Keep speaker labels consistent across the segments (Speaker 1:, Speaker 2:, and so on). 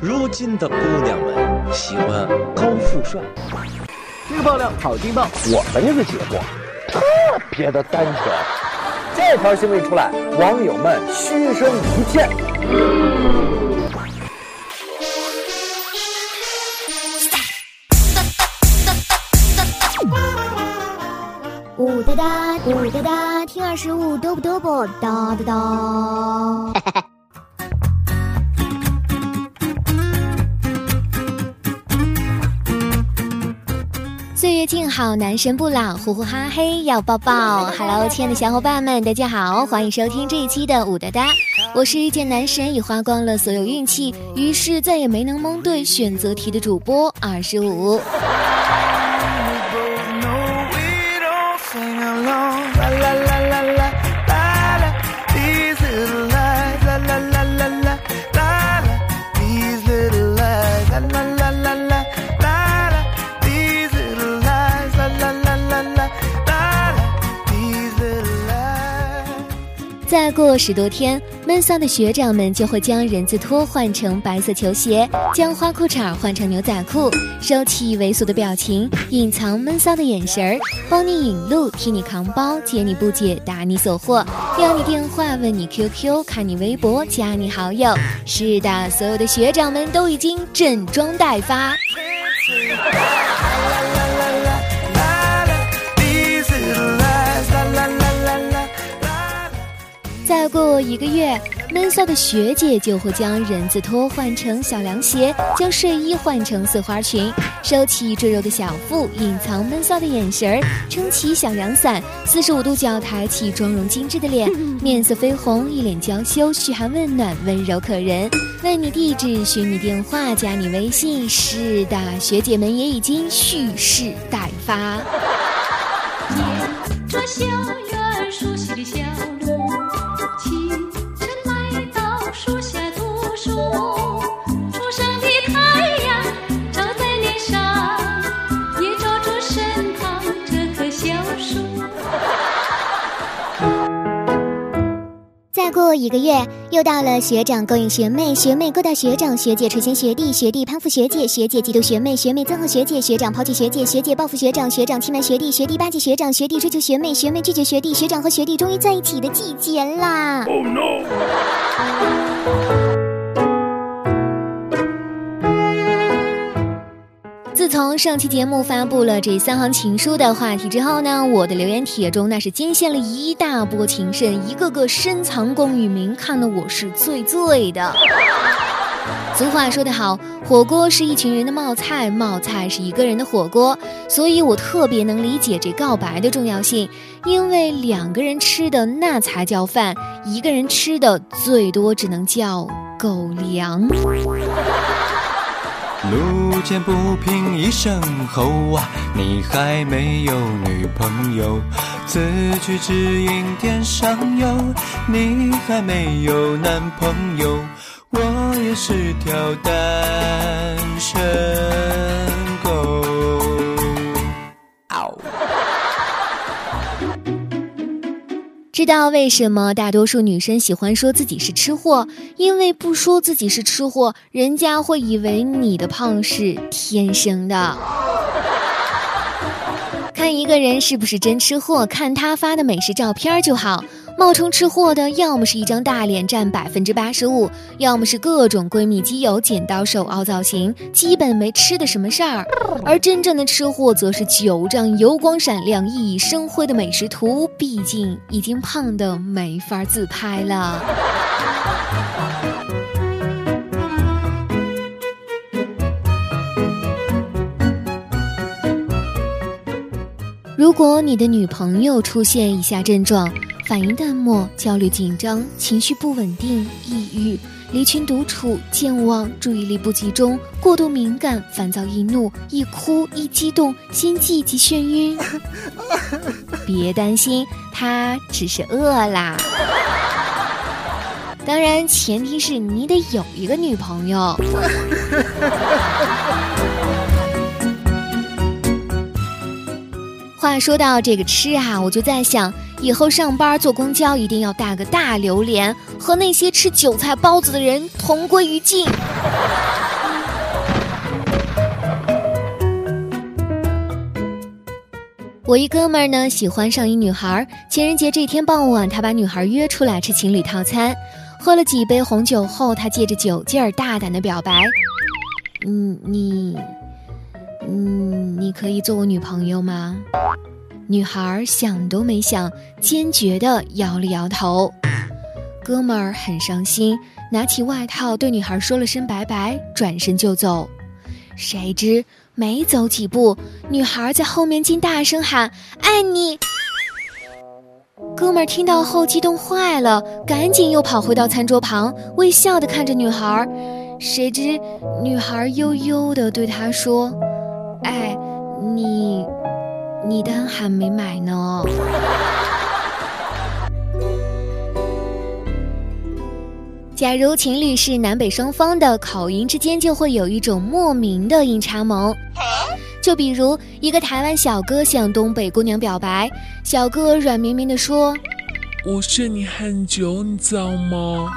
Speaker 1: 如今的姑娘们喜欢高富帅。
Speaker 2: 这个爆料好劲爆，我们这个节目特别的单纯。这条新闻一出来，网友们嘘声一片。
Speaker 3: 呜哒哒，呜哒哒，听二十五，嘚不嘚不，哒哒哒。静好，男神不老，呼呼哈嘿要抱抱。Hello，亲爱的小伙伴们，大家好，欢迎收听这一期的武哒哒。我是遇见男神已花光了所有运气，于是再也没能蒙对选择题的主播二十五。再过十多天，闷骚的学长们就会将人字拖换成白色球鞋，将花裤衩换成牛仔裤，收起猥琐的表情，隐藏闷骚的眼神儿，帮你引路，替你扛包，解你不解，答你所惑，要你电话，问你 QQ，看你微博，加你好友。是的，所有的学长们都已经整装待发。一个月，闷骚的学姐就会将人字拖换成小凉鞋，将睡衣换成碎花裙，收起赘肉的小腹，隐藏闷骚的眼神儿，撑起小凉伞，四十五度角抬起妆容精致的脸，面色绯红，一脸娇羞，嘘寒问暖，温柔可人，问你地址，寻你电话，加你微信。是的，学姐们也已经蓄势待发。
Speaker 4: 这校园熟悉的小路。
Speaker 3: 一个月，又到了学长勾引学妹，学妹勾搭学长，学姐垂涎学弟，学弟攀附学姐，学姐嫉妒学妹，学妹憎恨学姐，学长抛弃学姐，学姐报复学长，学长欺瞒学弟，学弟巴结学长，学弟追求学妹，学妹拒绝学弟，学长和学弟终于在一起的季节啦！Oh no！从上期节目发布了这三行情书的话题之后呢，我的留言帖中那是惊现了一大波情圣，一个个深藏功与名，看得我是醉醉的。俗话说得好，火锅是一群人的冒菜，冒菜是一个人的火锅，所以我特别能理解这告白的重要性，因为两个人吃的那才叫饭，一个人吃的最多只能叫狗粮。
Speaker 5: 路见不平一声吼啊！你还没有女朋友，此去只应天上有。你还没有男朋友，我也是条单身
Speaker 3: 知道为什么大多数女生喜欢说自己是吃货？因为不说自己是吃货，人家会以为你的胖是天生的。看一个人是不是真吃货，看他发的美食照片就好。冒充吃货的，要么是一张大脸占百分之八十五，要么是各种闺蜜基友剪刀手凹造型，基本没吃的什么事儿。而真正的吃货，则是九张油光闪亮、熠熠生辉的美食图，毕竟已经胖的没法自拍了。如果你的女朋友出现以下症状，反应淡漠、焦虑紧张、情绪不稳定、抑郁、离群独处、健忘、注意力不集中、过度敏感、烦躁易怒、一哭一激动、心悸及眩晕，别担心，他只是饿啦。当然，前提是你得有一个女朋友。话说到这个吃啊，我就在想，以后上班坐公交一定要带个大榴莲，和那些吃韭菜包子的人同归于尽。我一哥们儿呢，喜欢上一女孩。情人节这天傍晚，他把女孩约出来吃情侣套餐。喝了几杯红酒后，他借着酒劲儿大胆的表白：“嗯，你嗯，你可以做我女朋友吗？”女孩想都没想，坚决的摇了摇头。哥们儿很伤心，拿起外套对女孩说了声拜拜，转身就走。谁知没走几步，女孩在后面竟大声喊：“爱你！”哥们儿听到后激动坏了，赶紧又跑回到餐桌旁，微笑的看着女孩。谁知女孩悠悠的对他说：“哎，你，你单还没买呢。”假如情侣是南北双方的，口音之间就会有一种莫名的阴差萌。就比如一个台湾小哥向东北姑娘表白，小哥软绵绵地说：“
Speaker 6: 我睡你很久，你知道吗？”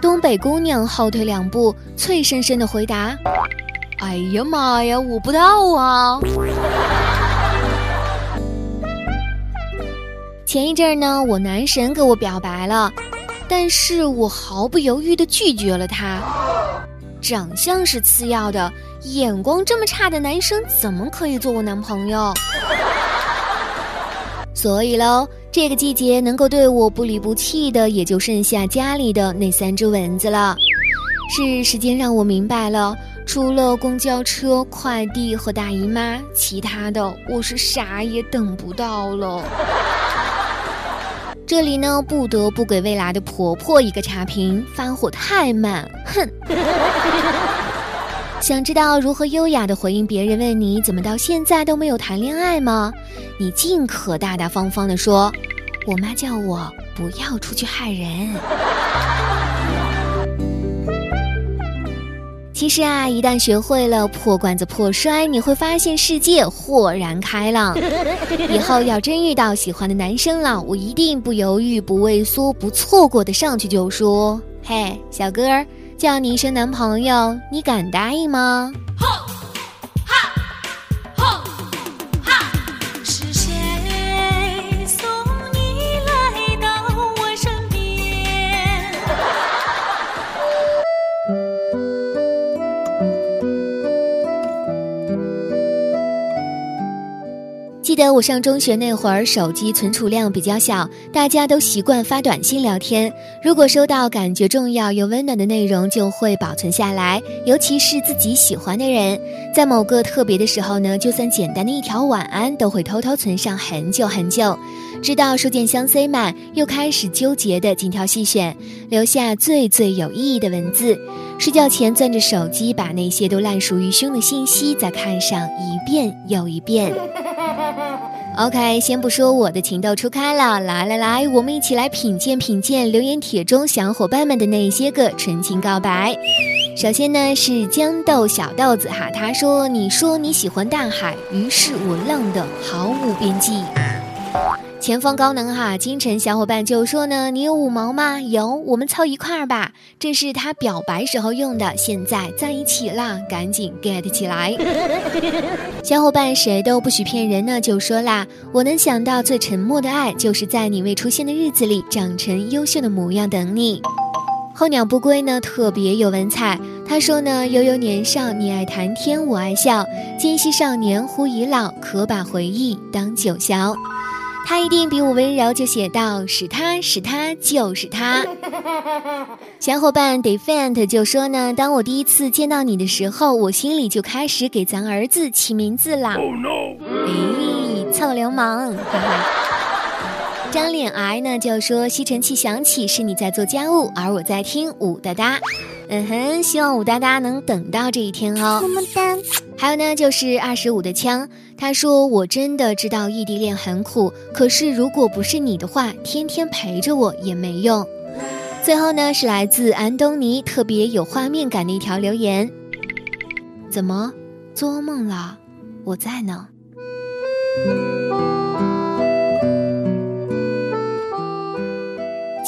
Speaker 3: 东北姑娘后退两步，脆生生地回答：“哎呀妈呀，我不到啊。”前一阵儿呢，我男神给我表白了。但是我毫不犹豫地拒绝了他。长相是次要的，眼光这么差的男生怎么可以做我男朋友？所以喽，这个季节能够对我不离不弃的，也就剩下家里的那三只蚊子了。是时间让我明白了，除了公交车、快递和大姨妈，其他的我是啥也等不到了。这里呢，不得不给未来的婆婆一个差评，发火太慢，哼！想知道如何优雅的回应别人问你怎么到现在都没有谈恋爱吗？你尽可大大方方的说，我妈叫我不要出去害人。其实啊，一旦学会了破罐子破摔，你会发现世界豁然开朗。以后要真遇到喜欢的男生了，我一定不犹豫、不畏缩、不错过的上去就说：“嘿，小哥儿，叫你一声男朋友，你敢答应吗？”记得我上中学那会儿，手机存储量比较小，大家都习惯发短信聊天。如果收到感觉重要又温暖的内容，就会保存下来，尤其是自己喜欢的人，在某个特别的时候呢，就算简单的一条晚安，都会偷偷存上很久很久，直到书件箱塞满，又开始纠结的精挑细选，留下最最有意义的文字。睡觉前攥着手机，把那些都烂熟于胸的信息再看上一遍又一遍。OK，先不说我的情窦初开了，来来来，我们一起来品鉴品鉴留言帖中小伙伴们的那些个纯情告白。首先呢是豇豆小豆子哈，他说：“你说你喜欢大海，于是我浪得毫无边际。”前方高能哈，金晨小伙伴就说呢：“你有五毛吗？有，我们凑一块儿吧。这是他表白时候用的，现在在一起啦，赶紧 get 起来。”小伙伴谁都不许骗人呢，就说啦：“我能想到最沉默的爱，就是在你未出现的日子里，长成优秀的模样等你。”候鸟不归呢，特别有文采。他说呢：“悠悠年少，你爱谈天，我爱笑。今夕少年忽已老，可把回忆当酒消。”他一定比我温柔，就写道：“是他是他就是他。小伙伴 defend 就说呢，当我第一次见到你的时候，我心里就开始给咱儿子起名字啦。哎，臭流氓！哈哈。张脸癌呢就说吸尘器响起是你在做家务，而我在听武哒哒。嗯哼，希望武哒哒能等到这一天哦。么么哒。还有呢，就是二十五的枪。他说：“我真的知道异地恋很苦，可是如果不是你的话，天天陪着我也没用。”最后呢，是来自安东尼特别有画面感的一条留言：“怎么做噩梦了？我在呢。”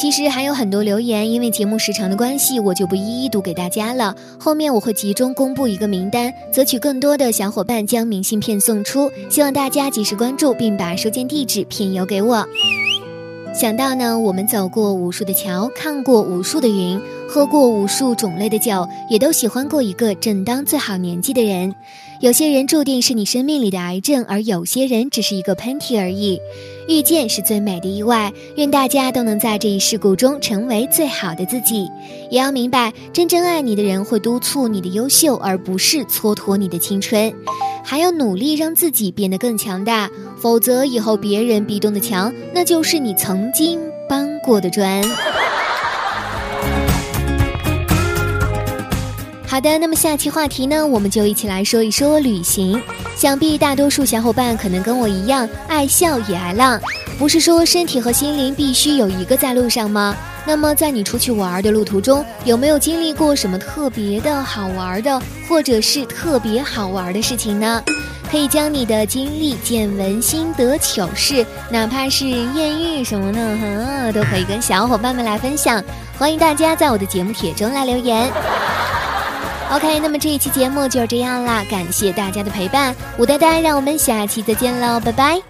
Speaker 3: 其实还有很多留言，因为节目时长的关系，我就不一一读给大家了。后面我会集中公布一个名单，择取更多的小伙伴将明信片送出。希望大家及时关注，并把收件地址片邮给我。想到呢，我们走过无数的桥，看过无数的云，喝过无数种类的酒，也都喜欢过一个正当最好年纪的人。有些人注定是你生命里的癌症，而有些人只是一个喷嚏而已。遇见是最美的意外，愿大家都能在这一事故中成为最好的自己。也要明白，真正爱你的人会督促你的优秀，而不是蹉跎你的青春。还要努力让自己变得更强大，否则以后别人壁咚的墙，那就是你曾经搬过的砖。好的，那么下期话题呢，我们就一起来说一说旅行。想必大多数小伙伴可能跟我一样，爱笑也爱浪。不是说身体和心灵必须有一个在路上吗？那么在你出去玩的路途中，有没有经历过什么特别的好玩的，或者是特别好玩的事情呢？可以将你的经历、见闻、心得、糗事，哪怕是艳遇什么的，哈，都可以跟小伙伴们来分享。欢迎大家在我的节目帖中来留言。OK，那么这一期节目就这样啦，感谢大家的陪伴，我呆呆，让我们下期再见喽，拜拜。